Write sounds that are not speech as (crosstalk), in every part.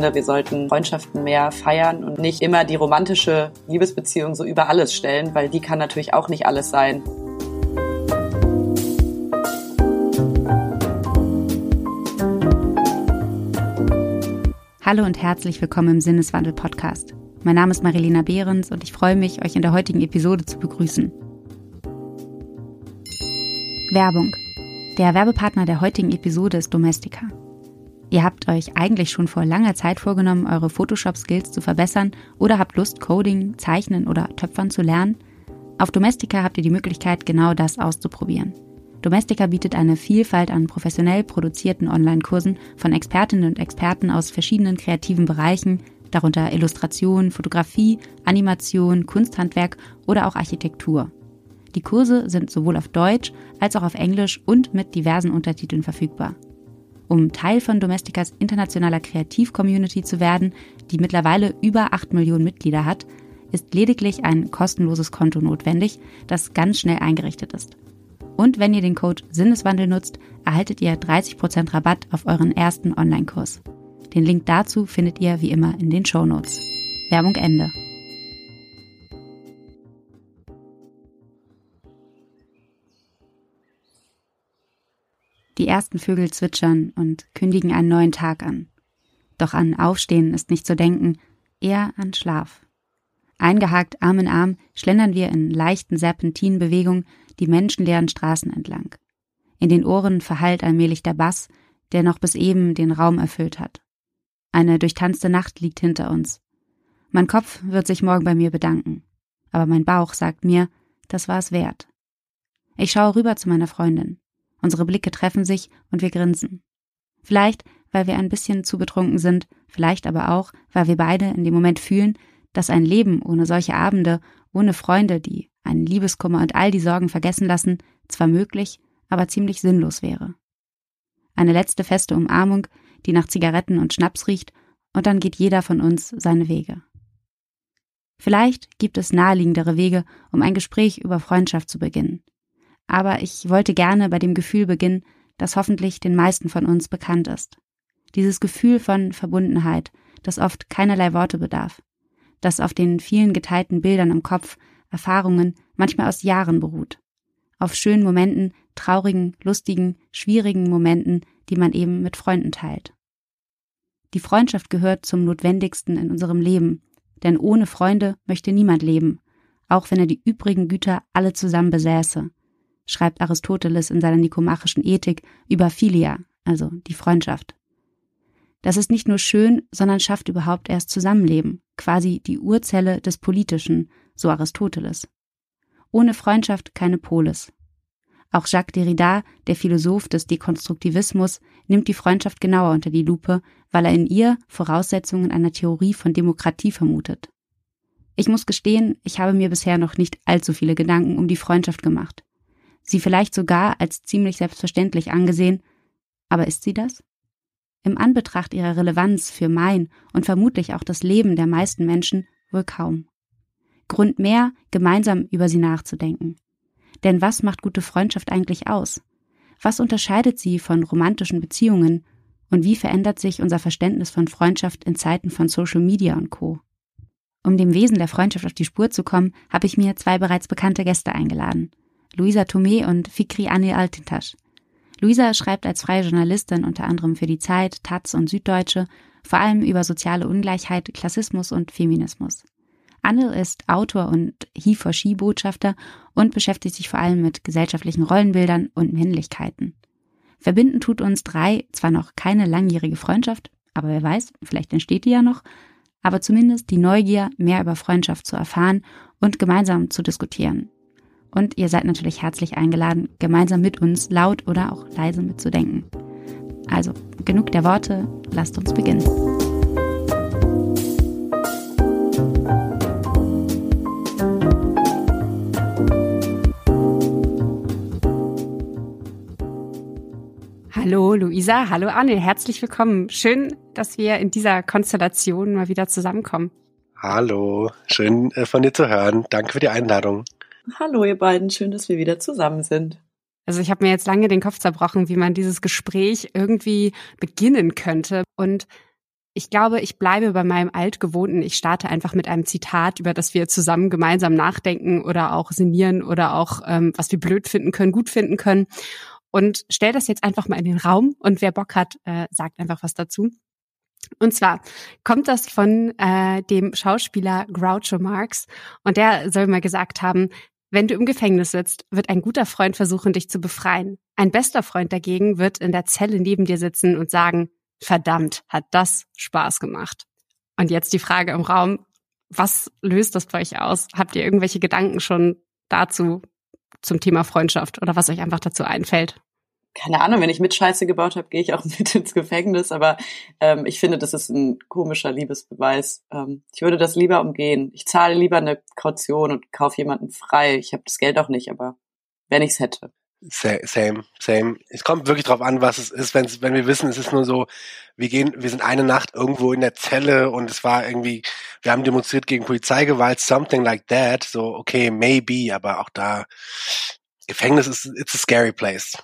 finde, wir sollten Freundschaften mehr feiern und nicht immer die romantische Liebesbeziehung so über alles stellen, weil die kann natürlich auch nicht alles sein. Hallo und herzlich willkommen im Sinneswandel Podcast. Mein Name ist Marilena Behrens und ich freue mich, euch in der heutigen Episode zu begrüßen. Werbung. Der Werbepartner der heutigen Episode ist Domestika. Ihr habt euch eigentlich schon vor langer Zeit vorgenommen, eure Photoshop-Skills zu verbessern oder habt Lust, Coding, Zeichnen oder Töpfern zu lernen? Auf Domestika habt ihr die Möglichkeit, genau das auszuprobieren. Domestika bietet eine Vielfalt an professionell produzierten Online-Kursen von Expertinnen und Experten aus verschiedenen kreativen Bereichen, darunter Illustration, Fotografie, Animation, Kunsthandwerk oder auch Architektur. Die Kurse sind sowohl auf Deutsch als auch auf Englisch und mit diversen Untertiteln verfügbar. Um Teil von Domesticas internationaler Kreativ-Community zu werden, die mittlerweile über 8 Millionen Mitglieder hat, ist lediglich ein kostenloses Konto notwendig, das ganz schnell eingerichtet ist. Und wenn ihr den Code Sinneswandel nutzt, erhaltet ihr 30% Rabatt auf euren ersten Online-Kurs. Den Link dazu findet ihr wie immer in den Show Notes. Werbung Ende. Die ersten Vögel zwitschern und kündigen einen neuen Tag an. Doch an Aufstehen ist nicht zu denken, eher an Schlaf. Eingehakt Arm in Arm schlendern wir in leichten Serpentinenbewegungen die menschenleeren Straßen entlang. In den Ohren verhallt allmählich der Bass, der noch bis eben den Raum erfüllt hat. Eine durchtanzte Nacht liegt hinter uns. Mein Kopf wird sich morgen bei mir bedanken, aber mein Bauch sagt mir, das war es wert. Ich schaue rüber zu meiner Freundin. Unsere Blicke treffen sich und wir grinsen. Vielleicht, weil wir ein bisschen zu betrunken sind, vielleicht aber auch, weil wir beide in dem Moment fühlen, dass ein Leben ohne solche Abende, ohne Freunde, die einen Liebeskummer und all die Sorgen vergessen lassen, zwar möglich, aber ziemlich sinnlos wäre. Eine letzte feste Umarmung, die nach Zigaretten und Schnaps riecht, und dann geht jeder von uns seine Wege. Vielleicht gibt es naheliegendere Wege, um ein Gespräch über Freundschaft zu beginnen aber ich wollte gerne bei dem Gefühl beginnen, das hoffentlich den meisten von uns bekannt ist. Dieses Gefühl von Verbundenheit, das oft keinerlei Worte bedarf, das auf den vielen geteilten Bildern im Kopf, Erfahrungen, manchmal aus Jahren beruht. Auf schönen Momenten, traurigen, lustigen, schwierigen Momenten, die man eben mit Freunden teilt. Die Freundschaft gehört zum Notwendigsten in unserem Leben, denn ohne Freunde möchte niemand leben, auch wenn er die übrigen Güter alle zusammen besäße schreibt Aristoteles in seiner nikomachischen Ethik über Philia, also die Freundschaft. Das ist nicht nur schön, sondern schafft überhaupt erst Zusammenleben, quasi die Urzelle des Politischen, so Aristoteles. Ohne Freundschaft keine Polis. Auch Jacques Derrida, der Philosoph des Dekonstruktivismus, nimmt die Freundschaft genauer unter die Lupe, weil er in ihr Voraussetzungen einer Theorie von Demokratie vermutet. Ich muss gestehen, ich habe mir bisher noch nicht allzu viele Gedanken um die Freundschaft gemacht sie vielleicht sogar als ziemlich selbstverständlich angesehen, aber ist sie das? Im Anbetracht ihrer Relevanz für mein und vermutlich auch das Leben der meisten Menschen wohl kaum. Grund mehr, gemeinsam über sie nachzudenken. Denn was macht gute Freundschaft eigentlich aus? Was unterscheidet sie von romantischen Beziehungen? Und wie verändert sich unser Verständnis von Freundschaft in Zeiten von Social Media und Co? Um dem Wesen der Freundschaft auf die Spur zu kommen, habe ich mir zwei bereits bekannte Gäste eingeladen. Luisa Tomé und Fikri Anil Altintasch. Luisa schreibt als freie Journalistin unter anderem für die Zeit, Taz und Süddeutsche, vor allem über soziale Ungleichheit, Klassismus und Feminismus. Anil ist Autor und He-for-She-Botschafter und beschäftigt sich vor allem mit gesellschaftlichen Rollenbildern und Männlichkeiten. Verbinden tut uns drei zwar noch keine langjährige Freundschaft, aber wer weiß, vielleicht entsteht die ja noch, aber zumindest die Neugier, mehr über Freundschaft zu erfahren und gemeinsam zu diskutieren. Und ihr seid natürlich herzlich eingeladen, gemeinsam mit uns laut oder auch leise mitzudenken. Also, genug der Worte, lasst uns beginnen. Hallo Luisa, hallo Anne, herzlich willkommen. Schön, dass wir in dieser Konstellation mal wieder zusammenkommen. Hallo, schön äh, von dir zu hören. Danke für die Einladung. Hallo ihr beiden, schön, dass wir wieder zusammen sind. Also ich habe mir jetzt lange den Kopf zerbrochen, wie man dieses Gespräch irgendwie beginnen könnte. Und ich glaube, ich bleibe bei meinem altgewohnten. Ich starte einfach mit einem Zitat, über das wir zusammen gemeinsam nachdenken oder auch sinnieren oder auch, ähm, was wir blöd finden können, gut finden können. Und stell das jetzt einfach mal in den Raum und wer Bock hat, äh, sagt einfach was dazu. Und zwar kommt das von äh, dem Schauspieler Groucho Marx und der soll mal gesagt haben, wenn du im Gefängnis sitzt, wird ein guter Freund versuchen, dich zu befreien. Ein bester Freund dagegen wird in der Zelle neben dir sitzen und sagen, verdammt, hat das Spaß gemacht. Und jetzt die Frage im Raum, was löst das bei euch aus? Habt ihr irgendwelche Gedanken schon dazu zum Thema Freundschaft oder was euch einfach dazu einfällt? Keine Ahnung, wenn ich mit Scheiße gebaut habe, gehe ich auch (laughs) mit ins Gefängnis. Aber ähm, ich finde, das ist ein komischer Liebesbeweis. Ähm, ich würde das lieber umgehen. Ich zahle lieber eine Kaution und kaufe jemanden frei. Ich habe das Geld auch nicht, aber wenn ich es hätte. Same, same. Es kommt wirklich drauf an, was es ist, wenn's, wenn wir wissen, es ist nur so, wir gehen, wir sind eine Nacht irgendwo in der Zelle und es war irgendwie, wir haben demonstriert gegen Polizeigewalt, something like that. So, okay, maybe, aber auch da, Gefängnis ist, it's a scary place.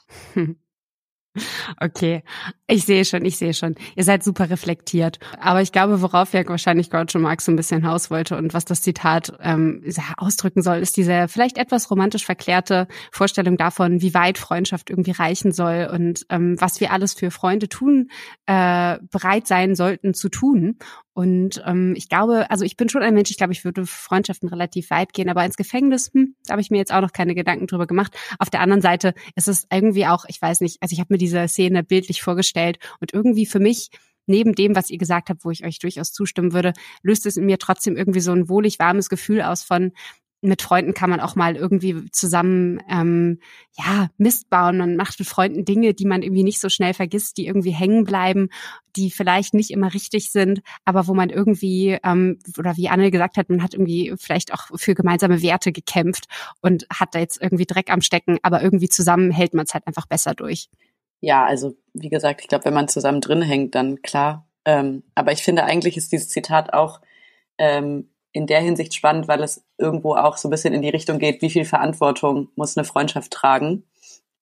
Okay, ich sehe schon, ich sehe schon. Ihr seid super reflektiert. Aber ich glaube, worauf ja wahrscheinlich Groucho Marx so ein bisschen haus wollte und was das Zitat ähm, ausdrücken soll, ist diese vielleicht etwas romantisch verklärte Vorstellung davon, wie weit Freundschaft irgendwie reichen soll und ähm, was wir alles für Freunde tun, äh, bereit sein sollten zu tun. Und ähm, ich glaube, also ich bin schon ein Mensch, ich glaube, ich würde Freundschaften relativ weit gehen, aber ins Gefängnis, hm, da habe ich mir jetzt auch noch keine Gedanken drüber gemacht. Auf der anderen Seite ist es irgendwie auch, ich weiß nicht, also ich habe mir diese Szene bildlich vorgestellt und irgendwie für mich neben dem, was ihr gesagt habt, wo ich euch durchaus zustimmen würde, löst es in mir trotzdem irgendwie so ein wohlig warmes Gefühl aus von, mit Freunden kann man auch mal irgendwie zusammen ähm, ja Mist bauen. Man macht mit Freunden Dinge, die man irgendwie nicht so schnell vergisst, die irgendwie hängen bleiben, die vielleicht nicht immer richtig sind, aber wo man irgendwie ähm, oder wie Anne gesagt hat, man hat irgendwie vielleicht auch für gemeinsame Werte gekämpft und hat da jetzt irgendwie Dreck am Stecken, aber irgendwie zusammen hält man es halt einfach besser durch. Ja, also wie gesagt, ich glaube, wenn man zusammen drin hängt, dann klar. Ähm, aber ich finde eigentlich ist dieses Zitat auch ähm, in der Hinsicht spannend, weil es irgendwo auch so ein bisschen in die Richtung geht, wie viel Verantwortung muss eine Freundschaft tragen.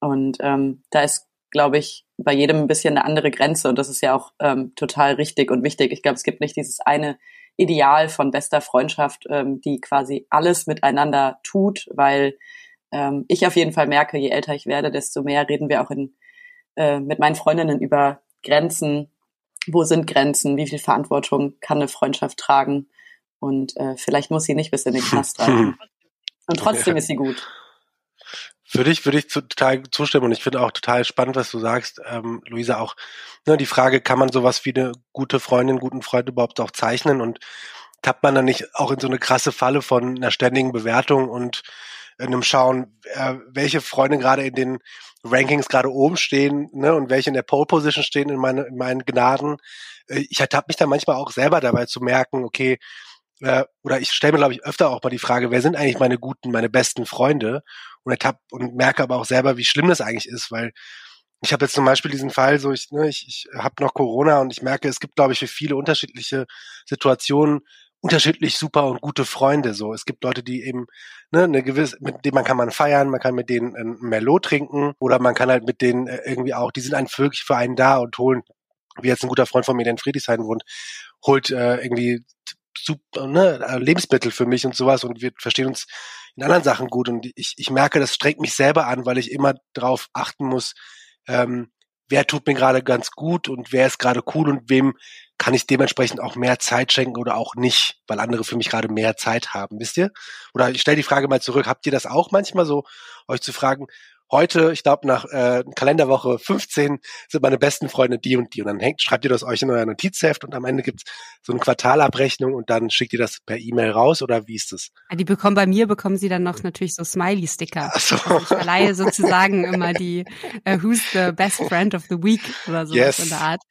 Und ähm, da ist, glaube ich, bei jedem ein bisschen eine andere Grenze und das ist ja auch ähm, total richtig und wichtig. Ich glaube, es gibt nicht dieses eine Ideal von bester Freundschaft, ähm, die quasi alles miteinander tut, weil ähm, ich auf jeden Fall merke, je älter ich werde, desto mehr reden wir auch in, äh, mit meinen Freundinnen über Grenzen. Wo sind Grenzen? Wie viel Verantwortung kann eine Freundschaft tragen? Und äh, vielleicht muss sie nicht bis in den Knast rein. Und trotzdem ist sie gut. Für dich würde ich total zustimmen und ich finde auch total spannend, was du sagst, ähm, Luisa, auch ne, die Frage, kann man sowas wie eine gute Freundin, guten Freund überhaupt auch zeichnen und tappt man dann nicht auch in so eine krasse Falle von einer ständigen Bewertung und einem Schauen, äh, welche Freunde gerade in den Rankings gerade oben stehen ne, und welche in der Pole Position stehen in, meine, in meinen Gnaden. Äh, ich ertappe mich da manchmal auch selber dabei zu merken, okay, äh, oder ich stelle mir, glaube ich, öfter auch mal die Frage, wer sind eigentlich meine guten, meine besten Freunde? Und ertapp und merke aber auch selber, wie schlimm das eigentlich ist, weil ich habe jetzt zum Beispiel diesen Fall, so ich, ne, ich, ich habe noch Corona und ich merke, es gibt, glaube ich, für viele unterschiedliche Situationen unterschiedlich super und gute Freunde. So, es gibt Leute, die eben ne, eine gewisse, mit denen man kann man feiern, man kann mit denen ein Merlot trinken oder man kann halt mit denen äh, irgendwie auch, die sind einfach wirklich für einen da und holen, wie jetzt ein guter Freund von mir, der in Friedrichshain wohnt, holt äh, irgendwie super, ne, Lebensmittel für mich und sowas und wir verstehen uns in anderen Sachen gut und ich, ich merke, das strengt mich selber an, weil ich immer darauf achten muss, ähm, wer tut mir gerade ganz gut und wer ist gerade cool und wem kann ich dementsprechend auch mehr Zeit schenken oder auch nicht, weil andere für mich gerade mehr Zeit haben, wisst ihr? Oder ich stelle die Frage mal zurück, habt ihr das auch manchmal so, euch zu fragen, heute, ich glaube nach äh, Kalenderwoche 15 sind meine besten Freunde die und die. Und dann hängt, schreibt ihr das euch in euer Notizheft und am Ende gibt's so eine Quartalabrechnung und dann schickt ihr das per E-Mail raus oder wie ist das? Die bekommen bei mir, bekommen sie dann noch natürlich so Smiley-Sticker. So. Also ich verleihe sozusagen immer die uh, Who's the best friend of the week oder so yes. in der Art.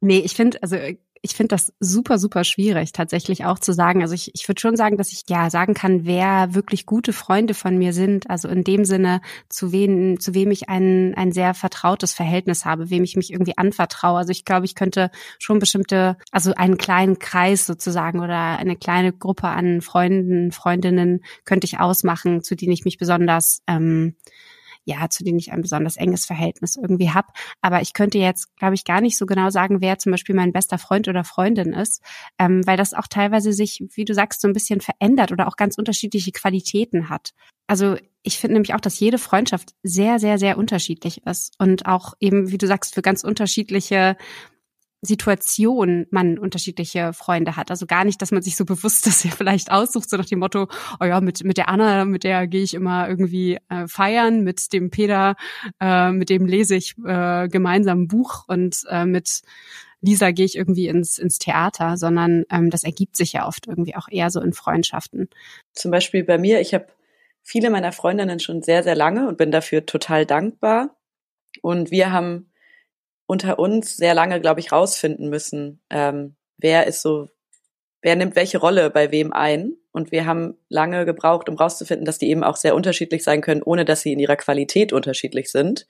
Nee, ich finde, also ich finde das super, super schwierig, tatsächlich auch zu sagen. Also ich, ich würde schon sagen, dass ich ja sagen kann, wer wirklich gute Freunde von mir sind. Also in dem Sinne, zu wem, zu wem ich ein, ein sehr vertrautes Verhältnis habe, wem ich mich irgendwie anvertraue. Also ich glaube, ich könnte schon bestimmte, also einen kleinen Kreis sozusagen oder eine kleine Gruppe an Freunden, Freundinnen könnte ich ausmachen, zu denen ich mich besonders ähm, ja, zu denen ich ein besonders enges Verhältnis irgendwie habe. Aber ich könnte jetzt, glaube ich, gar nicht so genau sagen, wer zum Beispiel mein bester Freund oder Freundin ist, ähm, weil das auch teilweise sich, wie du sagst, so ein bisschen verändert oder auch ganz unterschiedliche Qualitäten hat. Also ich finde nämlich auch, dass jede Freundschaft sehr, sehr, sehr unterschiedlich ist und auch eben, wie du sagst, für ganz unterschiedliche Situation man unterschiedliche Freunde hat. Also gar nicht, dass man sich so bewusst (laughs) das ja vielleicht aussucht, so nach dem Motto, oh ja, mit, mit der Anna, mit der gehe ich immer irgendwie äh, feiern, mit dem Peter, äh, mit dem lese ich äh, gemeinsam ein Buch und äh, mit Lisa gehe ich irgendwie ins, ins Theater, sondern ähm, das ergibt sich ja oft irgendwie auch eher so in Freundschaften. Zum Beispiel bei mir, ich habe viele meiner Freundinnen schon sehr, sehr lange und bin dafür total dankbar. Und wir haben unter uns sehr lange, glaube ich, rausfinden müssen, ähm, wer ist so, wer nimmt welche Rolle bei wem ein. Und wir haben lange gebraucht, um rauszufinden, dass die eben auch sehr unterschiedlich sein können, ohne dass sie in ihrer Qualität unterschiedlich sind.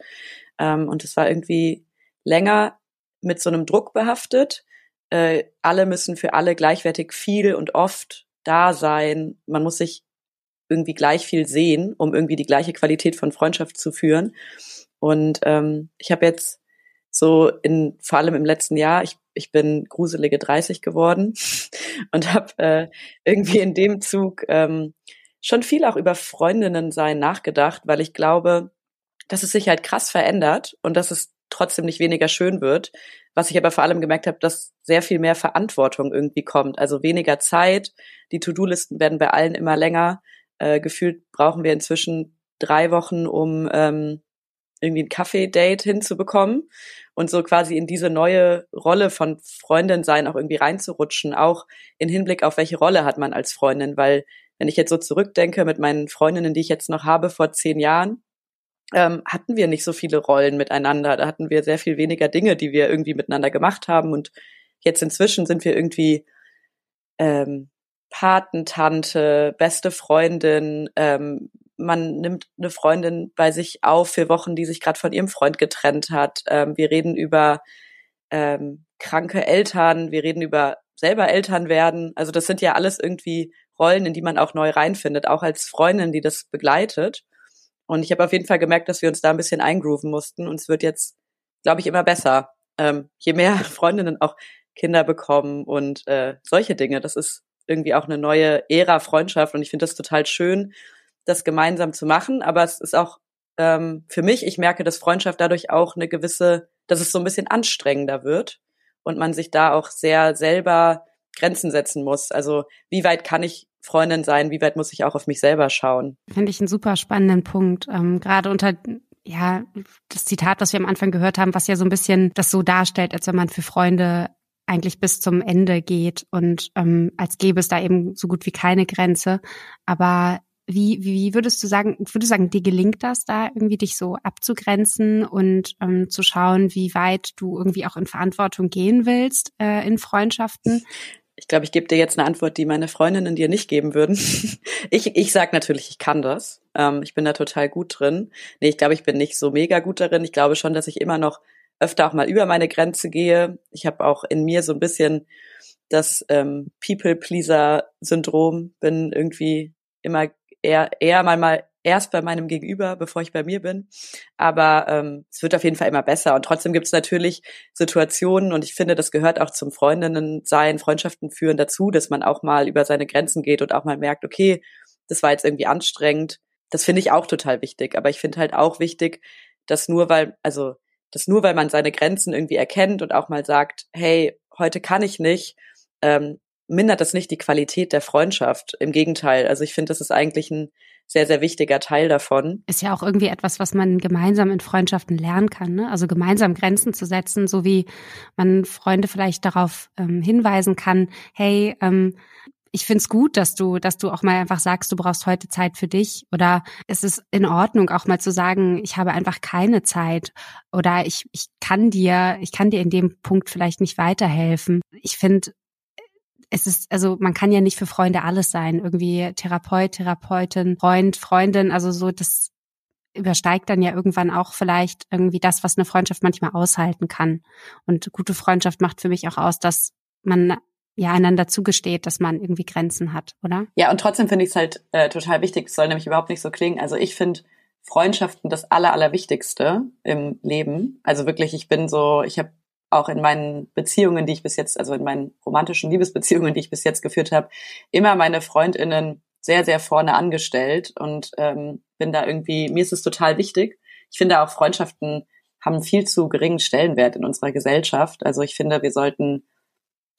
Ähm, und es war irgendwie länger mit so einem Druck behaftet. Äh, alle müssen für alle gleichwertig viel und oft da sein. Man muss sich irgendwie gleich viel sehen, um irgendwie die gleiche Qualität von Freundschaft zu führen. Und ähm, ich habe jetzt so in vor allem im letzten Jahr, ich, ich bin gruselige 30 geworden (laughs) und habe äh, irgendwie in dem Zug ähm, schon viel auch über Freundinnen sein nachgedacht, weil ich glaube, dass es sich halt krass verändert und dass es trotzdem nicht weniger schön wird. Was ich aber vor allem gemerkt habe, dass sehr viel mehr Verantwortung irgendwie kommt. Also weniger Zeit. Die To-Do-Listen werden bei allen immer länger. Äh, gefühlt brauchen wir inzwischen drei Wochen, um ähm, irgendwie ein Kaffee-Date hinzubekommen und so quasi in diese neue Rolle von Freundin sein auch irgendwie reinzurutschen, auch in Hinblick auf welche Rolle hat man als Freundin, weil wenn ich jetzt so zurückdenke mit meinen Freundinnen, die ich jetzt noch habe vor zehn Jahren, ähm, hatten wir nicht so viele Rollen miteinander. Da hatten wir sehr viel weniger Dinge, die wir irgendwie miteinander gemacht haben. Und jetzt inzwischen sind wir irgendwie ähm, Patentante, beste Freundin, ähm, man nimmt eine Freundin bei sich auf für Wochen, die sich gerade von ihrem Freund getrennt hat. Ähm, wir reden über ähm, kranke Eltern, wir reden über selber Eltern werden. Also das sind ja alles irgendwie Rollen, in die man auch neu reinfindet, auch als Freundin, die das begleitet. Und ich habe auf jeden Fall gemerkt, dass wir uns da ein bisschen eingrooven mussten. Und es wird jetzt, glaube ich, immer besser. Ähm, je mehr (laughs) Freundinnen auch Kinder bekommen und äh, solche Dinge. Das ist irgendwie auch eine neue Ära Freundschaft. Und ich finde das total schön, das gemeinsam zu machen. Aber es ist auch ähm, für mich, ich merke, dass Freundschaft dadurch auch eine gewisse, dass es so ein bisschen anstrengender wird und man sich da auch sehr selber Grenzen setzen muss. Also wie weit kann ich Freundin sein, wie weit muss ich auch auf mich selber schauen? Finde ich einen super spannenden Punkt. Ähm, Gerade unter ja, das Zitat, was wir am Anfang gehört haben, was ja so ein bisschen das so darstellt, als wenn man für Freunde eigentlich bis zum Ende geht und ähm, als gäbe es da eben so gut wie keine Grenze. Aber wie, wie würdest du sagen, würdest du sagen, dir gelingt das da irgendwie dich so abzugrenzen und ähm, zu schauen, wie weit du irgendwie auch in Verantwortung gehen willst äh, in Freundschaften? Ich glaube, ich gebe dir jetzt eine Antwort, die meine Freundinnen dir nicht geben würden. (laughs) ich ich sage natürlich, ich kann das. Ähm, ich bin da total gut drin. Nee, ich glaube, ich bin nicht so mega gut darin. Ich glaube schon, dass ich immer noch öfter auch mal über meine Grenze gehe. Ich habe auch in mir so ein bisschen das ähm, People-Pleaser-Syndrom, bin irgendwie immer eher, eher mal, mal erst bei meinem Gegenüber, bevor ich bei mir bin. Aber ähm, es wird auf jeden Fall immer besser. Und trotzdem gibt es natürlich Situationen, und ich finde, das gehört auch zum Freundinnen sein, Freundschaften führen dazu, dass man auch mal über seine Grenzen geht und auch mal merkt, okay, das war jetzt irgendwie anstrengend. Das finde ich auch total wichtig. Aber ich finde halt auch wichtig, dass nur weil, also, dass nur weil man seine Grenzen irgendwie erkennt und auch mal sagt, hey, heute kann ich nicht, ähm, mindert das nicht die Qualität der Freundschaft. Im Gegenteil. Also ich finde, das ist eigentlich ein sehr, sehr wichtiger Teil davon. Ist ja auch irgendwie etwas, was man gemeinsam in Freundschaften lernen kann. Ne? Also gemeinsam Grenzen zu setzen, so wie man Freunde vielleicht darauf ähm, hinweisen kann, hey, ähm, ich find's gut, dass du, dass du auch mal einfach sagst, du brauchst heute Zeit für dich. Oder es ist in Ordnung, auch mal zu sagen, ich habe einfach keine Zeit. Oder ich, ich kann dir, ich kann dir in dem Punkt vielleicht nicht weiterhelfen. Ich finde, es ist, also man kann ja nicht für Freunde alles sein. Irgendwie Therapeut, Therapeutin, Freund, Freundin, also so, das übersteigt dann ja irgendwann auch vielleicht irgendwie das, was eine Freundschaft manchmal aushalten kann. Und gute Freundschaft macht für mich auch aus, dass man ja einander zugesteht, dass man irgendwie Grenzen hat, oder? Ja, und trotzdem finde ich es halt äh, total wichtig. Es soll nämlich überhaupt nicht so klingen. Also ich finde Freundschaften das Aller, Allerwichtigste im Leben. Also wirklich, ich bin so, ich habe auch in meinen Beziehungen, die ich bis jetzt, also in meinen romantischen Liebesbeziehungen, die ich bis jetzt geführt habe, immer meine Freundinnen sehr, sehr vorne angestellt und ähm, bin da irgendwie, mir ist es total wichtig. Ich finde auch Freundschaften haben viel zu geringen Stellenwert in unserer Gesellschaft. Also ich finde, wir sollten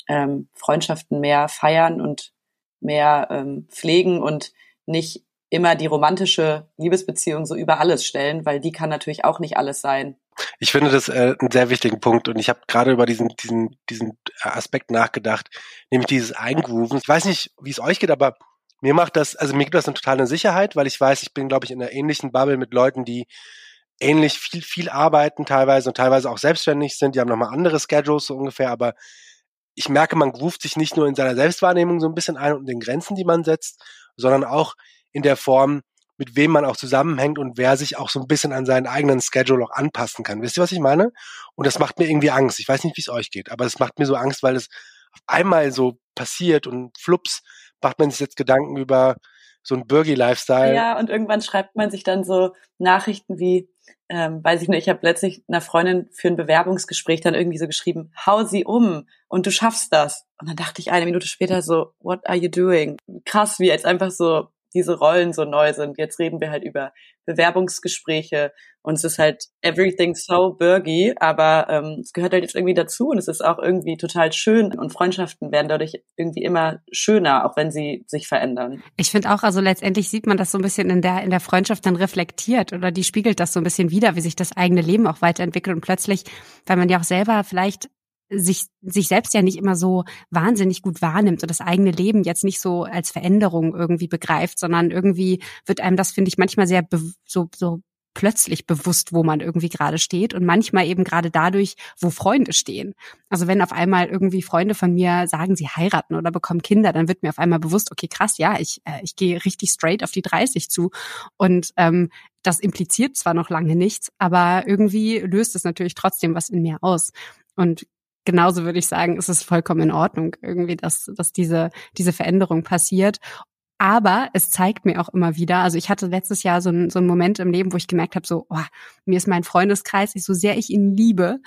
ähm, Freundschaften mehr feiern und mehr ähm, pflegen und nicht immer die romantische Liebesbeziehung so über alles stellen, weil die kann natürlich auch nicht alles sein. Ich finde das äh, einen sehr wichtigen Punkt und ich habe gerade über diesen, diesen, diesen Aspekt nachgedacht, nämlich dieses Eingrooven. Ich weiß nicht, wie es euch geht, aber mir macht das, also mir gibt das eine totale Sicherheit, weil ich weiß, ich bin, glaube ich, in einer ähnlichen Bubble mit Leuten, die ähnlich viel, viel arbeiten teilweise und teilweise auch selbstständig sind. Die haben nochmal andere Schedules so ungefähr, aber ich merke, man groovt sich nicht nur in seiner Selbstwahrnehmung so ein bisschen ein und den Grenzen, die man setzt, sondern auch in der Form, mit wem man auch zusammenhängt und wer sich auch so ein bisschen an seinen eigenen Schedule auch anpassen kann. Wisst ihr, was ich meine? Und das macht mir irgendwie Angst. Ich weiß nicht, wie es euch geht, aber es macht mir so Angst, weil es auf einmal so passiert und flups macht man sich jetzt Gedanken über so ein Bürgi-Lifestyle. Ja, und irgendwann schreibt man sich dann so Nachrichten wie, ähm, weiß ich nicht, ich habe letztlich einer Freundin für ein Bewerbungsgespräch dann irgendwie so geschrieben, hau sie um und du schaffst das. Und dann dachte ich eine Minute später so, what are you doing? Krass, wie jetzt einfach so diese Rollen so neu sind. Jetzt reden wir halt über Bewerbungsgespräche und es ist halt everything so burgy, aber ähm, es gehört halt jetzt irgendwie dazu und es ist auch irgendwie total schön und Freundschaften werden dadurch irgendwie immer schöner, auch wenn sie sich verändern. Ich finde auch, also letztendlich sieht man das so ein bisschen in der in der Freundschaft dann reflektiert oder die spiegelt das so ein bisschen wieder, wie sich das eigene Leben auch weiterentwickelt und plötzlich, weil man ja auch selber vielleicht sich, sich selbst ja nicht immer so wahnsinnig gut wahrnimmt und das eigene Leben jetzt nicht so als Veränderung irgendwie begreift, sondern irgendwie wird einem das, finde ich, manchmal sehr so, so plötzlich bewusst, wo man irgendwie gerade steht und manchmal eben gerade dadurch, wo Freunde stehen. Also wenn auf einmal irgendwie Freunde von mir sagen, sie heiraten oder bekommen Kinder, dann wird mir auf einmal bewusst, okay, krass, ja, ich, äh, ich gehe richtig straight auf die 30 zu und ähm, das impliziert zwar noch lange nichts, aber irgendwie löst es natürlich trotzdem was in mir aus. Und genauso würde ich sagen, ist es vollkommen in Ordnung irgendwie, dass, dass diese, diese Veränderung passiert. Aber es zeigt mir auch immer wieder, also ich hatte letztes Jahr so, ein, so einen Moment im Leben, wo ich gemerkt habe, so, oh, mir ist mein Freundeskreis, so sehr ich ihn liebe,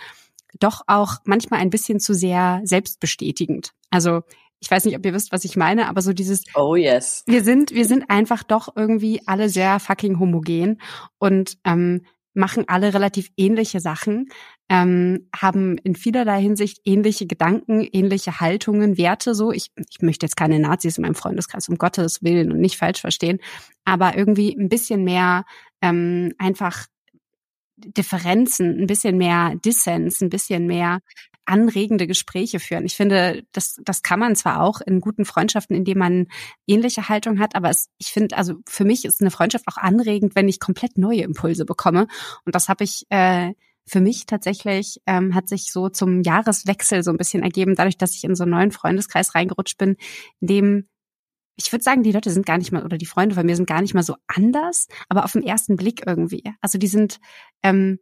doch auch manchmal ein bisschen zu sehr selbstbestätigend. Also ich weiß nicht, ob ihr wisst, was ich meine, aber so dieses Oh yes. Wir sind, wir sind einfach doch irgendwie alle sehr fucking homogen und ähm, machen alle relativ ähnliche Sachen, ähm, haben in vielerlei Hinsicht ähnliche Gedanken, ähnliche Haltungen, Werte so. Ich, ich möchte jetzt keine Nazis in meinem Freundeskreis, um Gottes Willen und nicht falsch verstehen, aber irgendwie ein bisschen mehr ähm, einfach Differenzen, ein bisschen mehr Dissens, ein bisschen mehr anregende Gespräche führen. Ich finde, das, das kann man zwar auch in guten Freundschaften, indem man ähnliche Haltung hat, aber es, ich finde, also für mich ist eine Freundschaft auch anregend, wenn ich komplett neue Impulse bekomme. Und das habe ich äh, für mich tatsächlich, ähm, hat sich so zum Jahreswechsel so ein bisschen ergeben, dadurch, dass ich in so einen neuen Freundeskreis reingerutscht bin, in dem ich würde sagen, die Leute sind gar nicht mal, oder die Freunde von mir sind gar nicht mal so anders, aber auf den ersten Blick irgendwie. Also die sind, ähm,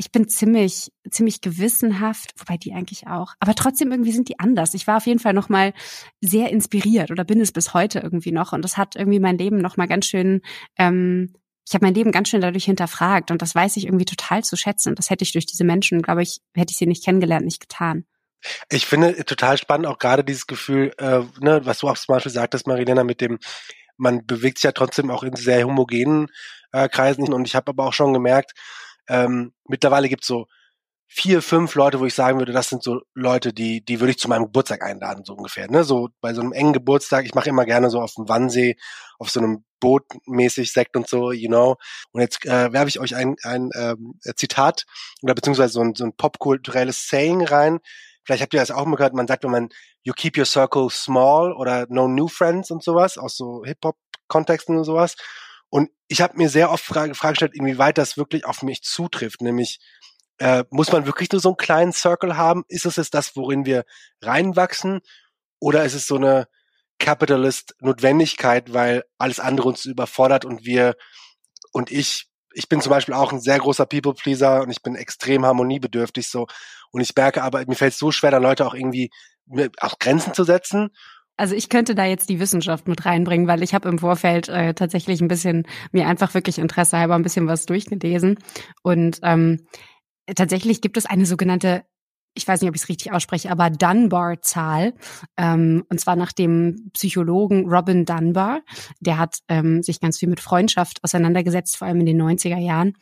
ich bin ziemlich, ziemlich gewissenhaft, wobei die eigentlich auch. Aber trotzdem irgendwie sind die anders. Ich war auf jeden Fall nochmal sehr inspiriert oder bin es bis heute irgendwie noch. Und das hat irgendwie mein Leben nochmal ganz schön, ähm, ich habe mein Leben ganz schön dadurch hinterfragt und das weiß ich irgendwie total zu schätzen. Und das hätte ich durch diese Menschen, glaube ich, hätte ich sie nicht kennengelernt, nicht getan. Ich finde total spannend auch gerade dieses Gefühl, äh, ne, was du auch zum Beispiel sagtest, Marilena, mit dem, man bewegt sich ja trotzdem auch in sehr homogenen äh, Kreisen. Und ich habe aber auch schon gemerkt, ähm, mittlerweile gibt's so vier, fünf Leute, wo ich sagen würde, das sind so Leute, die, die würde ich zu meinem Geburtstag einladen, so ungefähr. Ne? So bei so einem engen Geburtstag, ich mache immer gerne so auf dem Wannsee, auf so einem Boot mäßig Sekt und so, you know. Und jetzt äh, werfe ich euch ein, ein ähm, Zitat oder beziehungsweise so ein, so ein popkulturelles Saying rein. Vielleicht habt ihr das auch mal gehört, man sagt, wenn man you keep your circle small oder no new friends und sowas, aus so Hip-Hop-Kontexten und sowas. Und ich habe mir sehr oft Frage, Frage gestellt, inwieweit das wirklich auf mich zutrifft. Nämlich, äh, muss man wirklich nur so einen kleinen Circle haben? Ist es jetzt das, worin wir reinwachsen? Oder ist es so eine Capitalist-Notwendigkeit, weil alles andere uns überfordert und wir und ich, ich bin zum Beispiel auch ein sehr großer People-Pleaser und ich bin extrem harmoniebedürftig so. Und ich merke aber, mir fällt es so schwer, dann Leute auch irgendwie auch Grenzen zu setzen Also ich könnte da jetzt die Wissenschaft mit reinbringen, weil ich habe im Vorfeld äh, tatsächlich ein bisschen mir einfach wirklich Interesse halber ein bisschen was durchgelesen und ähm, tatsächlich gibt es eine sogenannte ich weiß nicht, ob ich es richtig ausspreche, aber Dunbar-Zahl, ähm, und zwar nach dem Psychologen Robin Dunbar. Der hat ähm, sich ganz viel mit Freundschaft auseinandergesetzt, vor allem in den 90er Jahren.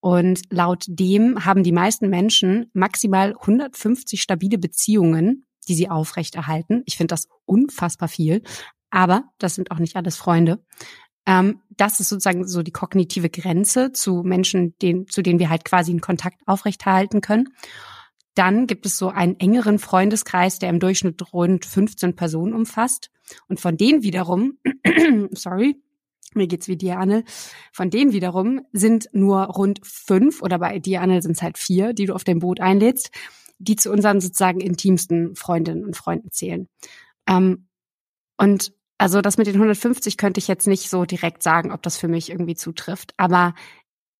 Und laut dem haben die meisten Menschen maximal 150 stabile Beziehungen, die sie aufrechterhalten. Ich finde das unfassbar viel. Aber das sind auch nicht alles Freunde. Ähm, das ist sozusagen so die kognitive Grenze zu Menschen, den, zu denen wir halt quasi einen Kontakt aufrechterhalten können. Dann gibt es so einen engeren Freundeskreis, der im Durchschnitt rund 15 Personen umfasst. Und von denen wiederum, (clears throat) sorry, mir geht's wie dir, Anne, von denen wiederum sind nur rund fünf, oder bei dir, Anne, sind es halt vier, die du auf dem Boot einlädst, die zu unseren sozusagen intimsten Freundinnen und Freunden zählen. Ähm, und also das mit den 150 könnte ich jetzt nicht so direkt sagen, ob das für mich irgendwie zutrifft. Aber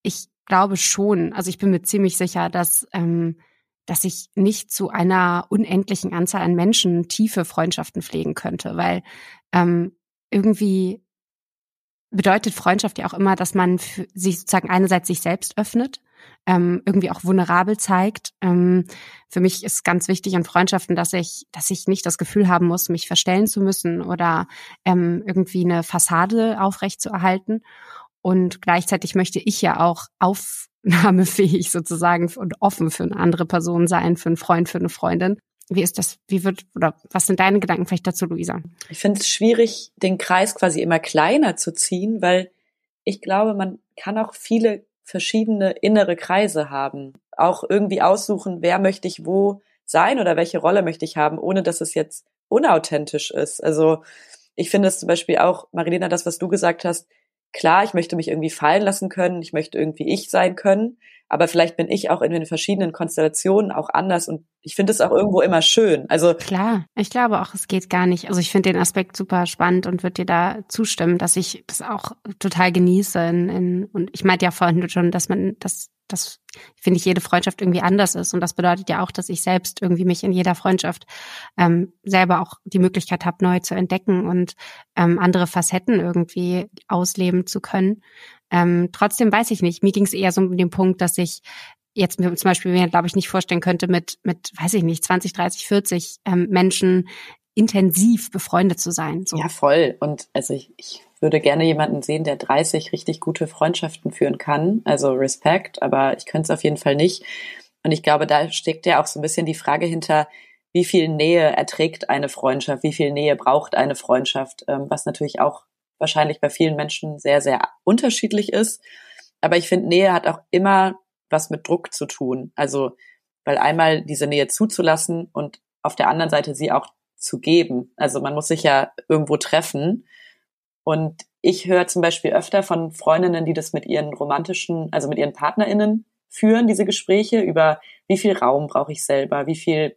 ich glaube schon, also ich bin mir ziemlich sicher, dass ähm, dass ich nicht zu einer unendlichen Anzahl an Menschen tiefe Freundschaften pflegen könnte, weil ähm, irgendwie bedeutet Freundschaft ja auch immer, dass man sich sozusagen einerseits sich selbst öffnet, ähm, irgendwie auch vulnerabel zeigt. Ähm, für mich ist ganz wichtig in Freundschaften, dass ich, dass ich nicht das Gefühl haben muss, mich verstellen zu müssen oder ähm, irgendwie eine Fassade aufrecht zu erhalten. Und gleichzeitig möchte ich ja auch aufnahmefähig (laughs) sozusagen und offen für eine andere Person sein, für einen Freund, für eine Freundin. Wie ist das, wie wird, oder was sind deine Gedanken vielleicht dazu, Luisa? Ich finde es schwierig, den Kreis quasi immer kleiner zu ziehen, weil ich glaube, man kann auch viele verschiedene innere Kreise haben. Auch irgendwie aussuchen, wer möchte ich wo sein oder welche Rolle möchte ich haben, ohne dass es jetzt unauthentisch ist. Also ich finde es zum Beispiel auch, Marilena, das, was du gesagt hast, klar, ich möchte mich irgendwie fallen lassen können, ich möchte irgendwie ich sein können, aber vielleicht bin ich auch in den verschiedenen Konstellationen auch anders und ich finde es auch irgendwo immer schön. Also klar, ich glaube auch, es geht gar nicht. Also ich finde den Aspekt super spannend und würde dir da zustimmen, dass ich das auch total genieße. In, in, und ich meinte ja vorhin schon, dass man das das finde ich jede Freundschaft irgendwie anders ist und das bedeutet ja auch, dass ich selbst irgendwie mich in jeder Freundschaft ähm, selber auch die Möglichkeit habe, neu zu entdecken und ähm, andere Facetten irgendwie ausleben zu können. Ähm, trotzdem weiß ich nicht. Mir ging es eher so um den Punkt, dass ich jetzt zum Beispiel mir, glaube ich, nicht vorstellen könnte, mit, mit, weiß ich nicht, 20, 30, 40 ähm, Menschen intensiv befreundet zu sein. So. Ja, voll. Und also ich, ich würde gerne jemanden sehen, der 30 richtig gute Freundschaften führen kann. Also Respekt, aber ich könnte es auf jeden Fall nicht. Und ich glaube, da steckt ja auch so ein bisschen die Frage hinter, wie viel Nähe erträgt eine Freundschaft, wie viel Nähe braucht eine Freundschaft, ähm, was natürlich auch wahrscheinlich bei vielen Menschen sehr, sehr unterschiedlich ist. Aber ich finde, Nähe hat auch immer was mit Druck zu tun. Also, weil einmal diese Nähe zuzulassen und auf der anderen Seite sie auch zu geben. Also man muss sich ja irgendwo treffen. Und ich höre zum Beispiel öfter von Freundinnen, die das mit ihren romantischen, also mit ihren PartnerInnen führen, diese Gespräche über wie viel Raum brauche ich selber, wie viel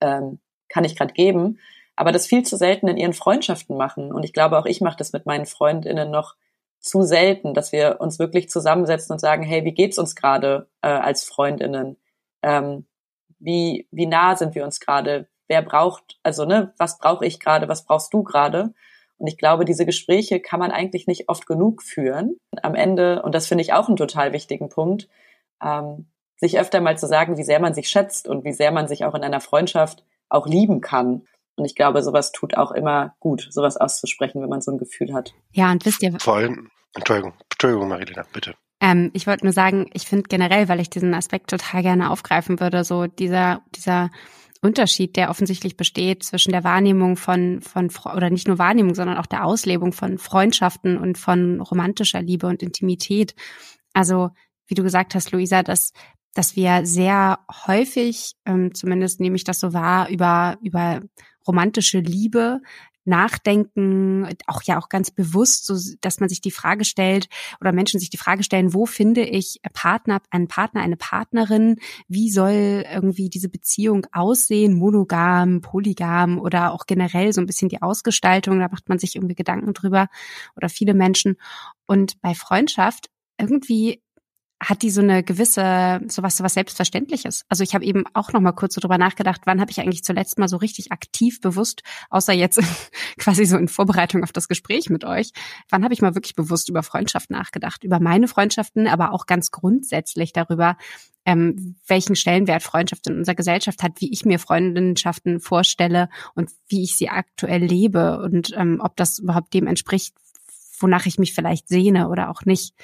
ähm, kann ich gerade geben, aber das viel zu selten in ihren Freundschaften machen. Und ich glaube, auch ich mache das mit meinen Freundinnen noch zu selten, dass wir uns wirklich zusammensetzen und sagen, hey, wie geht's uns gerade äh, als Freundinnen? Ähm, wie, wie nah sind wir uns gerade? wer braucht, also ne, was brauche ich gerade, was brauchst du gerade? Und ich glaube, diese Gespräche kann man eigentlich nicht oft genug führen. Am Ende, und das finde ich auch einen total wichtigen Punkt, ähm, sich öfter mal zu sagen, wie sehr man sich schätzt und wie sehr man sich auch in einer Freundschaft auch lieben kann. Und ich glaube, sowas tut auch immer gut, sowas auszusprechen, wenn man so ein Gefühl hat. Ja, und wisst ihr. Vor allem, Entschuldigung, Entschuldigung, Marilena, bitte. Ähm, ich wollte nur sagen, ich finde generell, weil ich diesen Aspekt total gerne aufgreifen würde, so dieser, dieser Unterschied, der offensichtlich besteht zwischen der Wahrnehmung von, von, oder nicht nur Wahrnehmung, sondern auch der Auslebung von Freundschaften und von romantischer Liebe und Intimität. Also, wie du gesagt hast, Luisa, dass, dass wir sehr häufig, ähm, zumindest nehme ich das so wahr, über, über romantische Liebe nachdenken, auch ja auch ganz bewusst, so dass man sich die Frage stellt oder Menschen sich die Frage stellen, wo finde ich Partner, einen Partner, eine Partnerin, wie soll irgendwie diese Beziehung aussehen, monogam, polygam oder auch generell so ein bisschen die Ausgestaltung, da macht man sich irgendwie Gedanken drüber oder viele Menschen. Und bei Freundschaft irgendwie hat die so eine gewisse, sowas, sowas Selbstverständliches. Also ich habe eben auch noch mal kurz so drüber nachgedacht, wann habe ich eigentlich zuletzt mal so richtig aktiv bewusst, außer jetzt (laughs) quasi so in Vorbereitung auf das Gespräch mit euch, wann habe ich mal wirklich bewusst über Freundschaft nachgedacht, über meine Freundschaften, aber auch ganz grundsätzlich darüber, ähm, welchen Stellenwert Freundschaft in unserer Gesellschaft hat, wie ich mir Freundschaften vorstelle und wie ich sie aktuell lebe und ähm, ob das überhaupt dem entspricht, wonach ich mich vielleicht sehne oder auch nicht.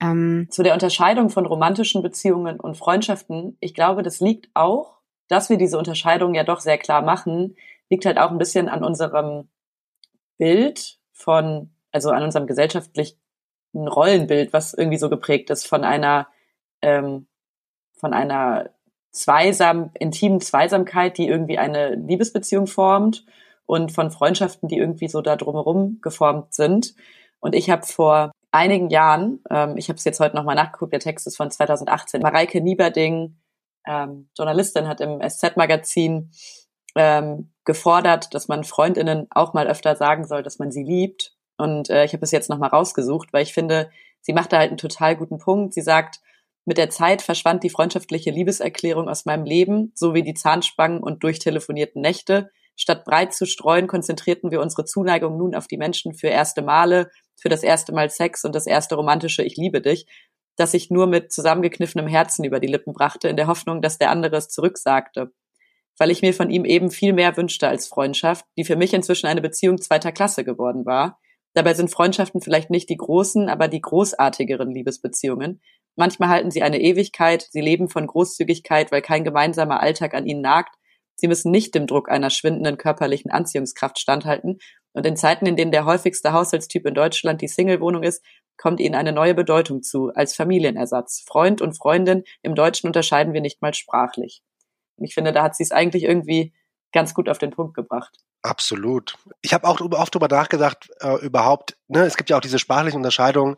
Ähm, Zu der Unterscheidung von romantischen Beziehungen und Freundschaften, ich glaube, das liegt auch, dass wir diese Unterscheidung ja doch sehr klar machen, liegt halt auch ein bisschen an unserem Bild von, also an unserem gesellschaftlichen Rollenbild, was irgendwie so geprägt ist von einer, ähm, von einer zweisam, intimen Zweisamkeit, die irgendwie eine Liebesbeziehung formt und von Freundschaften, die irgendwie so da drumherum geformt sind. Und ich habe vor einigen Jahren, ähm, ich habe es jetzt heute nochmal nachgeguckt, der Text ist von 2018, Mareike Nieberding, ähm, Journalistin, hat im SZ-Magazin ähm, gefordert, dass man Freundinnen auch mal öfter sagen soll, dass man sie liebt. Und äh, ich habe es jetzt nochmal rausgesucht, weil ich finde, sie macht da halt einen total guten Punkt. Sie sagt, mit der Zeit verschwand die freundschaftliche Liebeserklärung aus meinem Leben, so wie die Zahnspangen und durchtelefonierten Nächte. Statt breit zu streuen, konzentrierten wir unsere Zuneigung nun auf die Menschen für erste Male, für das erste Mal Sex und das erste romantische Ich liebe dich, das ich nur mit zusammengekniffenem Herzen über die Lippen brachte, in der Hoffnung, dass der andere es zurücksagte. Weil ich mir von ihm eben viel mehr wünschte als Freundschaft, die für mich inzwischen eine Beziehung zweiter Klasse geworden war. Dabei sind Freundschaften vielleicht nicht die großen, aber die großartigeren Liebesbeziehungen. Manchmal halten sie eine Ewigkeit, sie leben von Großzügigkeit, weil kein gemeinsamer Alltag an ihnen nagt. Sie müssen nicht dem Druck einer schwindenden körperlichen Anziehungskraft standhalten und in Zeiten, in denen der häufigste Haushaltstyp in Deutschland die Single-Wohnung ist, kommt ihnen eine neue Bedeutung zu, als Familienersatz. Freund und Freundin im Deutschen unterscheiden wir nicht mal sprachlich. Und ich finde, da hat sie es eigentlich irgendwie ganz gut auf den Punkt gebracht. Absolut. Ich habe auch oft darüber nachgedacht, äh, überhaupt, ne, es gibt ja auch diese sprachlichen Unterscheidungen.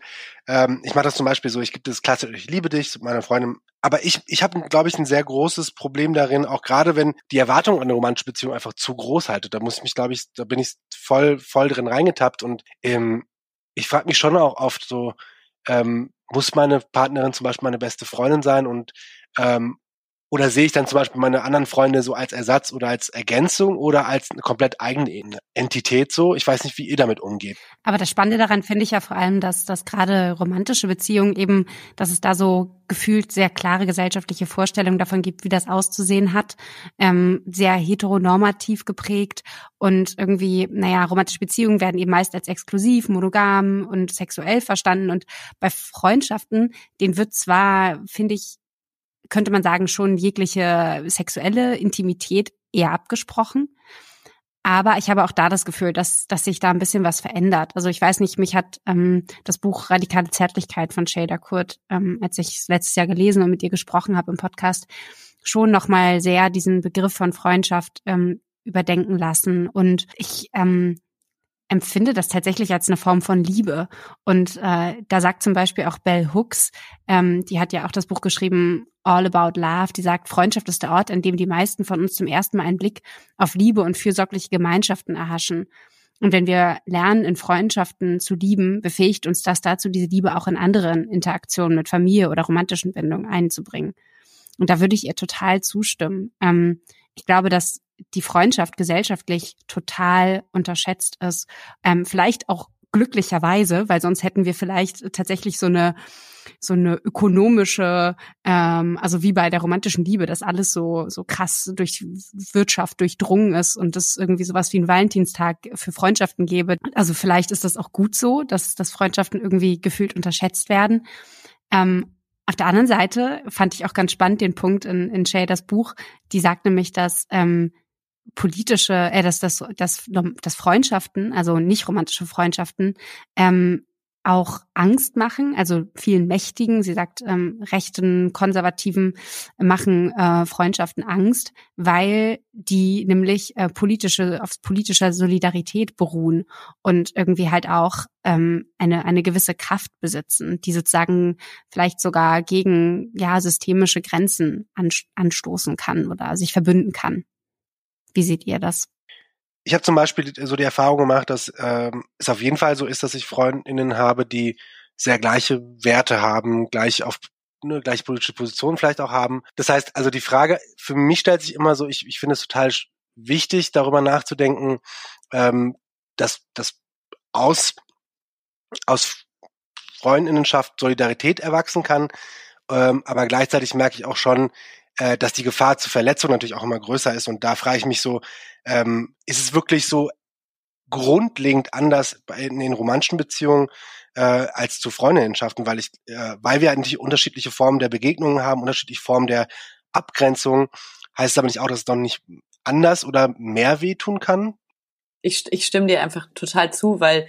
Ähm, ich mache das zum Beispiel so, ich gibt das klasse, ich liebe dich, meine Freundin. Aber ich, ich habe, glaube ich, ein sehr großes Problem darin, auch gerade wenn die Erwartung an eine romantische Beziehung einfach zu groß halte. Da muss ich mich, glaube ich, da bin ich voll, voll drin reingetappt. Und ähm, ich frage mich schon auch oft so, ähm, muss meine Partnerin zum Beispiel meine beste Freundin sein und ähm, oder sehe ich dann zum Beispiel meine anderen Freunde so als Ersatz oder als Ergänzung oder als eine komplett eigene Entität so? Ich weiß nicht, wie ihr damit umgeht. Aber das Spannende daran finde ich ja vor allem, dass, dass gerade romantische Beziehungen eben, dass es da so gefühlt sehr klare gesellschaftliche Vorstellungen davon gibt, wie das auszusehen hat, ähm, sehr heteronormativ geprägt und irgendwie, naja, romantische Beziehungen werden eben meist als exklusiv, monogam und sexuell verstanden und bei Freundschaften, denen wird zwar, finde ich, könnte man sagen, schon jegliche sexuelle Intimität eher abgesprochen. Aber ich habe auch da das Gefühl, dass, dass sich da ein bisschen was verändert. Also ich weiß nicht, mich hat ähm, das Buch Radikale Zärtlichkeit von Shader Kurt, ähm, als ich es letztes Jahr gelesen und mit ihr gesprochen habe im Podcast, schon nochmal sehr diesen Begriff von Freundschaft ähm, überdenken lassen. Und ich ähm, empfinde das tatsächlich als eine Form von Liebe. Und äh, da sagt zum Beispiel auch Bell Hooks, ähm, die hat ja auch das Buch geschrieben All About Love, die sagt, Freundschaft ist der Ort, an dem die meisten von uns zum ersten Mal einen Blick auf Liebe und fürsorgliche Gemeinschaften erhaschen. Und wenn wir lernen, in Freundschaften zu lieben, befähigt uns das dazu, diese Liebe auch in anderen Interaktionen mit Familie oder romantischen Bindungen einzubringen. Und da würde ich ihr total zustimmen. Ähm, ich glaube, dass die Freundschaft gesellschaftlich total unterschätzt ist. Ähm, vielleicht auch glücklicherweise, weil sonst hätten wir vielleicht tatsächlich so eine so eine ökonomische, ähm, also wie bei der romantischen Liebe, dass alles so so krass durch Wirtschaft durchdrungen ist und es irgendwie sowas wie ein Valentinstag für Freundschaften gäbe. Also vielleicht ist das auch gut so, dass dass Freundschaften irgendwie gefühlt unterschätzt werden. Ähm, auf der anderen Seite fand ich auch ganz spannend den Punkt in, in Shaders Buch. Die sagt nämlich, dass ähm, politische, äh, dass das, dass, dass Freundschaften, also nicht romantische Freundschaften, ähm, auch Angst machen, also vielen Mächtigen, sie sagt, ähm, rechten, konservativen machen äh, Freundschaften Angst, weil die nämlich äh, politische, auf politischer Solidarität beruhen und irgendwie halt auch ähm, eine, eine gewisse Kraft besitzen, die sozusagen vielleicht sogar gegen ja systemische Grenzen anstoßen kann oder sich verbünden kann. Wie seht ihr das? Ich habe zum Beispiel so die Erfahrung gemacht, dass ähm, es auf jeden Fall so ist, dass ich Freundinnen habe, die sehr gleiche Werte haben, gleich auf eine gleiche politische Position vielleicht auch haben. Das heißt, also die Frage, für mich stellt sich immer so, ich, ich finde es total wichtig, darüber nachzudenken, ähm, dass, dass aus, aus Freundinnenschaft Solidarität erwachsen kann. Ähm, aber gleichzeitig merke ich auch schon, äh, dass die Gefahr zur Verletzung natürlich auch immer größer ist. Und da frage ich mich so, ähm, ist es wirklich so grundlegend anders in den romantischen Beziehungen äh, als zu Freundinnenschaften, weil ich, äh, weil wir eigentlich unterschiedliche Formen der Begegnungen haben, unterschiedliche Formen der Abgrenzung, heißt es aber nicht auch, dass es doch nicht anders oder mehr wehtun kann? Ich, ich stimme dir einfach total zu, weil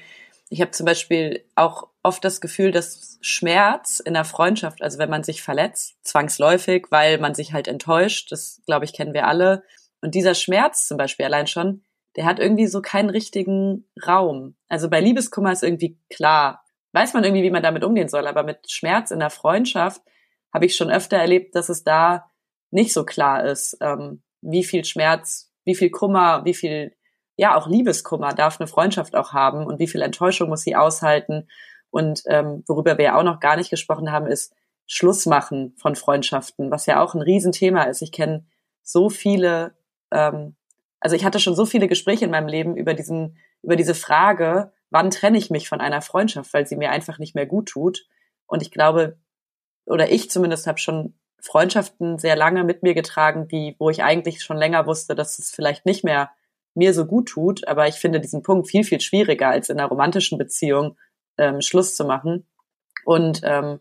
ich habe zum Beispiel auch oft das Gefühl, dass Schmerz in der Freundschaft, also wenn man sich verletzt, zwangsläufig, weil man sich halt enttäuscht, das glaube ich kennen wir alle. Und dieser Schmerz zum Beispiel allein schon, der hat irgendwie so keinen richtigen Raum. Also bei Liebeskummer ist irgendwie klar, weiß man irgendwie, wie man damit umgehen soll, aber mit Schmerz in der Freundschaft habe ich schon öfter erlebt, dass es da nicht so klar ist, ähm, wie viel Schmerz, wie viel Kummer, wie viel ja auch Liebeskummer darf eine Freundschaft auch haben und wie viel Enttäuschung muss sie aushalten. Und ähm, worüber wir ja auch noch gar nicht gesprochen haben, ist Schluss machen von Freundschaften, was ja auch ein Riesenthema ist. Ich kenne so viele, ähm, also ich hatte schon so viele Gespräche in meinem Leben über diesen, über diese Frage, wann trenne ich mich von einer Freundschaft, weil sie mir einfach nicht mehr gut tut. Und ich glaube, oder ich zumindest habe schon Freundschaften sehr lange mit mir getragen, die, wo ich eigentlich schon länger wusste, dass es vielleicht nicht mehr mir so gut tut. Aber ich finde diesen Punkt viel, viel schwieriger als in einer romantischen Beziehung ähm, Schluss zu machen. Und ähm,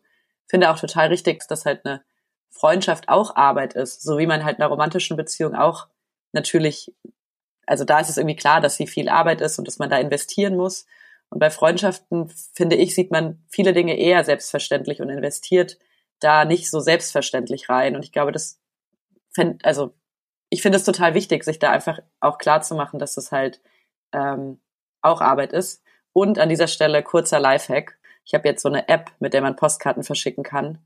finde auch total richtig, dass halt eine Freundschaft auch Arbeit ist, so wie man halt in einer romantischen Beziehung auch natürlich, also da ist es irgendwie klar, dass sie viel Arbeit ist und dass man da investieren muss. Und bei Freundschaften, finde ich, sieht man viele Dinge eher selbstverständlich und investiert da nicht so selbstverständlich rein. Und ich glaube, das, fänd, also ich finde es total wichtig, sich da einfach auch klar zu machen, dass es halt ähm, auch Arbeit ist. Und an dieser Stelle kurzer Lifehack. Ich habe jetzt so eine App, mit der man Postkarten verschicken kann.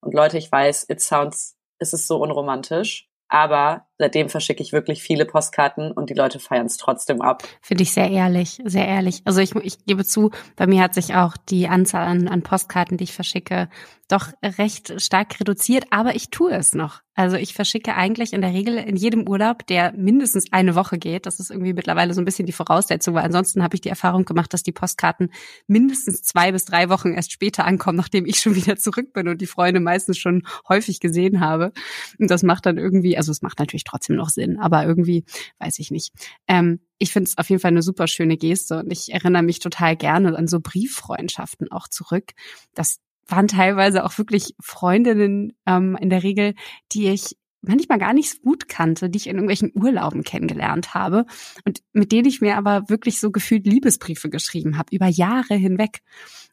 Und Leute, ich weiß, it sounds, es ist so unromantisch. Aber seitdem verschicke ich wirklich viele Postkarten und die Leute feiern es trotzdem ab. Finde ich sehr ehrlich, sehr ehrlich. Also ich, ich gebe zu, bei mir hat sich auch die Anzahl an, an Postkarten, die ich verschicke, doch recht stark reduziert, aber ich tue es noch. Also ich verschicke eigentlich in der Regel in jedem Urlaub, der mindestens eine Woche geht. Das ist irgendwie mittlerweile so ein bisschen die Voraussetzung, weil ansonsten habe ich die Erfahrung gemacht, dass die Postkarten mindestens zwei bis drei Wochen erst später ankommen, nachdem ich schon wieder zurück bin und die Freunde meistens schon häufig gesehen habe. Und das macht dann irgendwie, also es macht natürlich trotzdem noch Sinn, aber irgendwie weiß ich nicht. Ähm, ich finde es auf jeden Fall eine super schöne Geste und ich erinnere mich total gerne an so Brieffreundschaften auch zurück. Das waren teilweise auch wirklich Freundinnen ähm, in der Regel, die ich manchmal gar nicht so gut kannte, die ich in irgendwelchen Urlauben kennengelernt habe und mit denen ich mir aber wirklich so gefühlt Liebesbriefe geschrieben habe über Jahre hinweg.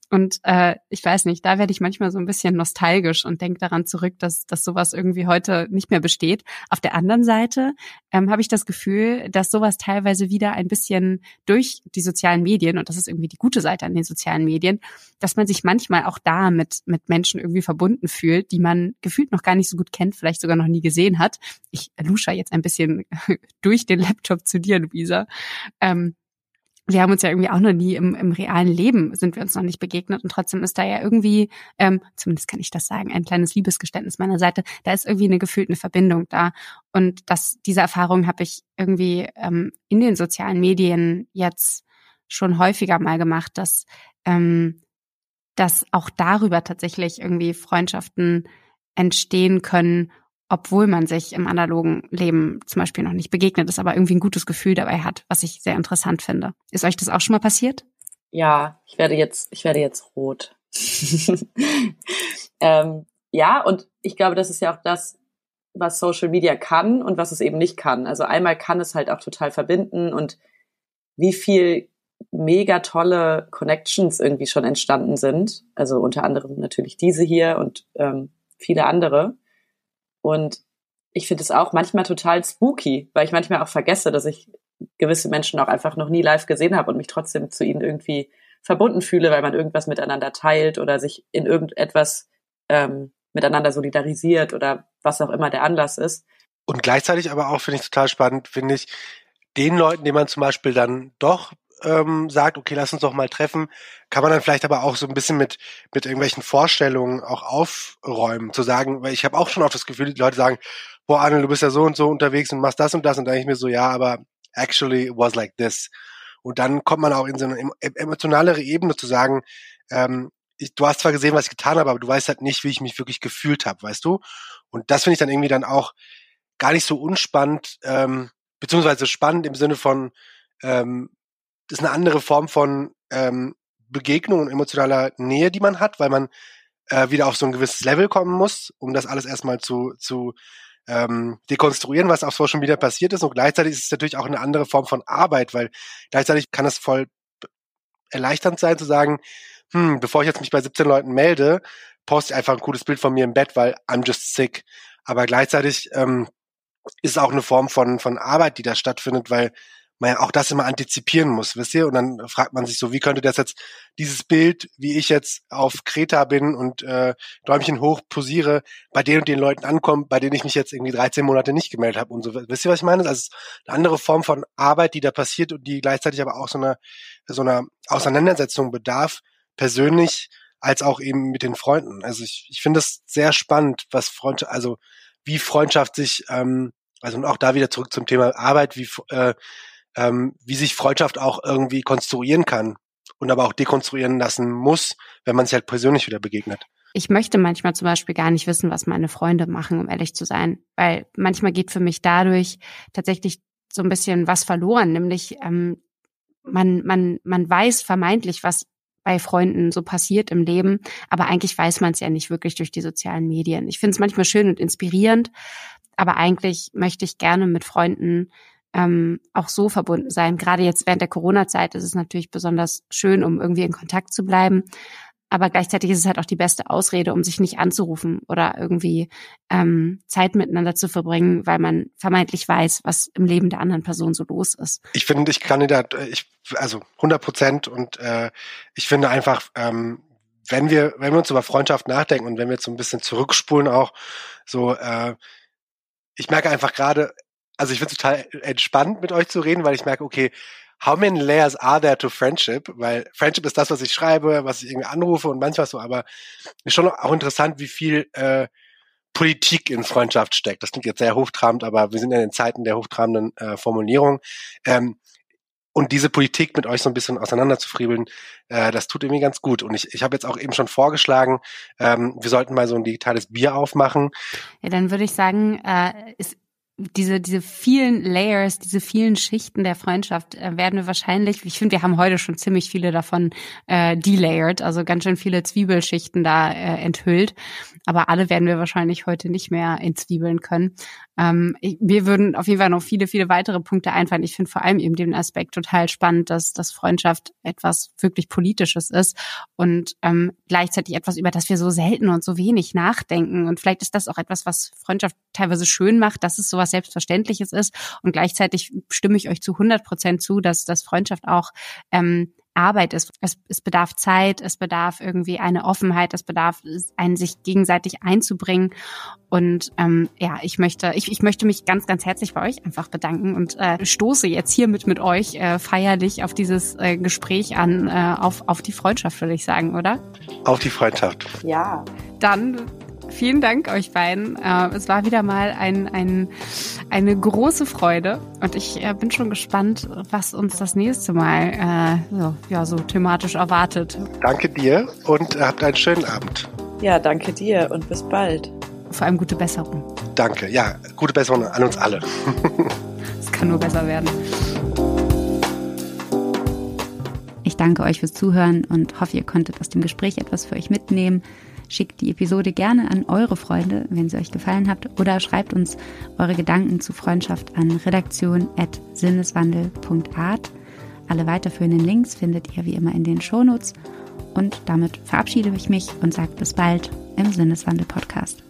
Und äh, ich weiß nicht, da werde ich manchmal so ein bisschen nostalgisch und denke daran zurück, dass, dass sowas irgendwie heute nicht mehr besteht. Auf der anderen Seite ähm, habe ich das Gefühl, dass sowas teilweise wieder ein bisschen durch die sozialen Medien, und das ist irgendwie die gute Seite an den sozialen Medien, dass man sich manchmal auch da mit, mit Menschen irgendwie verbunden fühlt, die man gefühlt noch gar nicht so gut kennt, vielleicht sogar noch nie gesehen hat. Ich lusche jetzt ein bisschen (laughs) durch den Laptop zu dir, Luisa. Ähm, wir haben uns ja irgendwie auch noch nie im, im realen Leben sind wir uns noch nicht begegnet und trotzdem ist da ja irgendwie, ähm, zumindest kann ich das sagen, ein kleines Liebesgeständnis meiner Seite, da ist irgendwie eine gefühlte Verbindung da. Und das, diese Erfahrung habe ich irgendwie ähm, in den sozialen Medien jetzt schon häufiger mal gemacht, dass, ähm, dass auch darüber tatsächlich irgendwie Freundschaften entstehen können obwohl man sich im analogen Leben zum Beispiel noch nicht begegnet ist, aber irgendwie ein gutes Gefühl dabei hat, was ich sehr interessant finde. Ist euch das auch schon mal passiert? Ja, ich werde jetzt, ich werde jetzt rot. (laughs) ähm, ja, und ich glaube, das ist ja auch das, was Social Media kann und was es eben nicht kann. Also einmal kann es halt auch total verbinden und wie viel mega tolle Connections irgendwie schon entstanden sind. Also unter anderem natürlich diese hier und ähm, viele andere. Und ich finde es auch manchmal total spooky, weil ich manchmal auch vergesse, dass ich gewisse Menschen auch einfach noch nie live gesehen habe und mich trotzdem zu ihnen irgendwie verbunden fühle, weil man irgendwas miteinander teilt oder sich in irgendetwas ähm, miteinander solidarisiert oder was auch immer der Anlass ist. Und gleichzeitig aber auch, finde ich total spannend, finde ich, den Leuten, denen man zum Beispiel dann doch ähm, sagt, okay, lass uns doch mal treffen, kann man dann vielleicht aber auch so ein bisschen mit mit irgendwelchen Vorstellungen auch aufräumen, zu sagen, weil ich habe auch schon oft das Gefühl, die Leute sagen, boah, Arne, du bist ja so und so unterwegs und machst das und das und dann ich mir so, ja, aber actually it was like this. Und dann kommt man auch in so eine emotionalere Ebene zu sagen, ähm, ich, du hast zwar gesehen, was ich getan habe, aber du weißt halt nicht, wie ich mich wirklich gefühlt habe, weißt du? Und das finde ich dann irgendwie dann auch gar nicht so unspannend, ähm, beziehungsweise spannend im Sinne von, ähm, das ist eine andere Form von ähm, Begegnung und emotionaler Nähe, die man hat, weil man äh, wieder auf so ein gewisses Level kommen muss, um das alles erstmal zu, zu ähm, dekonstruieren, was auf Social Media passiert ist. Und gleichzeitig ist es natürlich auch eine andere Form von Arbeit, weil gleichzeitig kann es voll erleichternd sein zu sagen, hm, bevor ich jetzt mich bei 17 Leuten melde, poste ich einfach ein cooles Bild von mir im Bett, weil I'm just sick. Aber gleichzeitig ähm, ist auch eine Form von, von Arbeit, die da stattfindet, weil man ja auch das immer antizipieren muss, wisst ihr? Und dann fragt man sich so, wie könnte das jetzt, dieses Bild, wie ich jetzt auf Kreta bin und äh, Däumchen hoch posiere, bei den und den Leuten ankommen, bei denen ich mich jetzt irgendwie 13 Monate nicht gemeldet habe und so. Wisst ihr, was ich meine? Also eine andere Form von Arbeit, die da passiert und die gleichzeitig aber auch so einer so einer Auseinandersetzung bedarf, persönlich als auch eben mit den Freunden. Also ich, ich finde es sehr spannend, was Freundschaft, also wie Freundschaft sich, ähm, also und auch da wieder zurück zum Thema Arbeit, wie äh, ähm, wie sich Freundschaft auch irgendwie konstruieren kann und aber auch dekonstruieren lassen muss, wenn man sich halt persönlich wieder begegnet. Ich möchte manchmal zum Beispiel gar nicht wissen, was meine Freunde machen, um ehrlich zu sein, weil manchmal geht für mich dadurch tatsächlich so ein bisschen was verloren, nämlich ähm, man, man, man weiß vermeintlich, was bei Freunden so passiert im Leben, aber eigentlich weiß man es ja nicht wirklich durch die sozialen Medien. Ich finde es manchmal schön und inspirierend, aber eigentlich möchte ich gerne mit Freunden ähm, auch so verbunden sein. Gerade jetzt während der Corona-Zeit ist es natürlich besonders schön, um irgendwie in Kontakt zu bleiben. Aber gleichzeitig ist es halt auch die beste Ausrede, um sich nicht anzurufen oder irgendwie ähm, Zeit miteinander zu verbringen, weil man vermeintlich weiß, was im Leben der anderen Person so los ist. Ich finde, ich kann da, ich, also 100 Prozent und äh, ich finde einfach, ähm, wenn wir, wenn wir uns über Freundschaft nachdenken und wenn wir jetzt so ein bisschen zurückspulen auch, so, äh, ich merke einfach gerade, also ich finde es total entspannt, mit euch zu reden, weil ich merke, okay, how many layers are there to friendship? Weil Friendship ist das, was ich schreibe, was ich irgendwie anrufe und manchmal so, aber ist schon auch interessant, wie viel äh, Politik in Freundschaft steckt. Das klingt jetzt sehr hochtrabend, aber wir sind in den Zeiten der hochtrabenden äh, Formulierung. Ähm, und diese Politik mit euch so ein bisschen auseinanderzufriebeln, äh, das tut irgendwie ganz gut. Und ich, ich habe jetzt auch eben schon vorgeschlagen, ähm, wir sollten mal so ein digitales Bier aufmachen. Ja, dann würde ich sagen, äh, ist diese, diese vielen Layers, diese vielen Schichten der Freundschaft äh, werden wir wahrscheinlich, ich finde, wir haben heute schon ziemlich viele davon äh, delayered, also ganz schön viele Zwiebelschichten da äh, enthüllt. Aber alle werden wir wahrscheinlich heute nicht mehr entzwiebeln können. Ähm, ich, mir würden auf jeden Fall noch viele, viele weitere Punkte einfallen. Ich finde vor allem eben den Aspekt total spannend, dass, dass Freundschaft etwas wirklich Politisches ist und ähm, gleichzeitig etwas, über das wir so selten und so wenig nachdenken. Und vielleicht ist das auch etwas, was Freundschaft teilweise schön macht, dass es sowas Selbstverständliches ist. Und gleichzeitig stimme ich euch zu 100 Prozent zu, dass, dass Freundschaft auch ähm, Arbeit ist. Es, es bedarf Zeit, es bedarf irgendwie eine Offenheit, es bedarf einen sich gegenseitig einzubringen. Und ähm, ja, ich möchte, ich, ich möchte mich ganz, ganz herzlich bei euch einfach bedanken und äh, stoße jetzt hiermit mit euch äh, feierlich auf dieses äh, Gespräch an, äh, auf, auf die Freundschaft, würde ich sagen, oder? Auf die Freundschaft. Ja. Dann vielen Dank euch beiden. Äh, es war wieder mal ein, ein, eine große Freude und ich äh, bin schon gespannt, was uns das nächste Mal äh, so, ja, so thematisch erwartet. Danke dir und habt einen schönen Abend. Ja, danke dir und bis bald. Vor allem gute Besserung. Danke, ja, gute Besserung an uns alle. (laughs) es kann nur besser werden. Ich danke euch fürs Zuhören und hoffe, ihr konntet aus dem Gespräch etwas für euch mitnehmen. Schickt die Episode gerne an eure Freunde, wenn sie euch gefallen hat, oder schreibt uns eure Gedanken zu Freundschaft an redaktion.sinneswandel.art. Alle weiterführenden Links findet ihr wie immer in den Shownotes. Und damit verabschiede ich mich und sage bis bald im Sinneswandel-Podcast.